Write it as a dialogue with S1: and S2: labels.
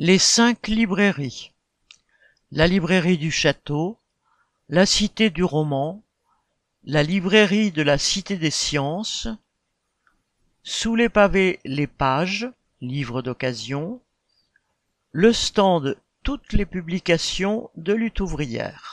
S1: Les cinq librairies. La librairie du château, la cité du roman, la librairie de la cité des sciences, sous les pavés les pages, livres d'occasion, le stand toutes les publications de lutte ouvrière.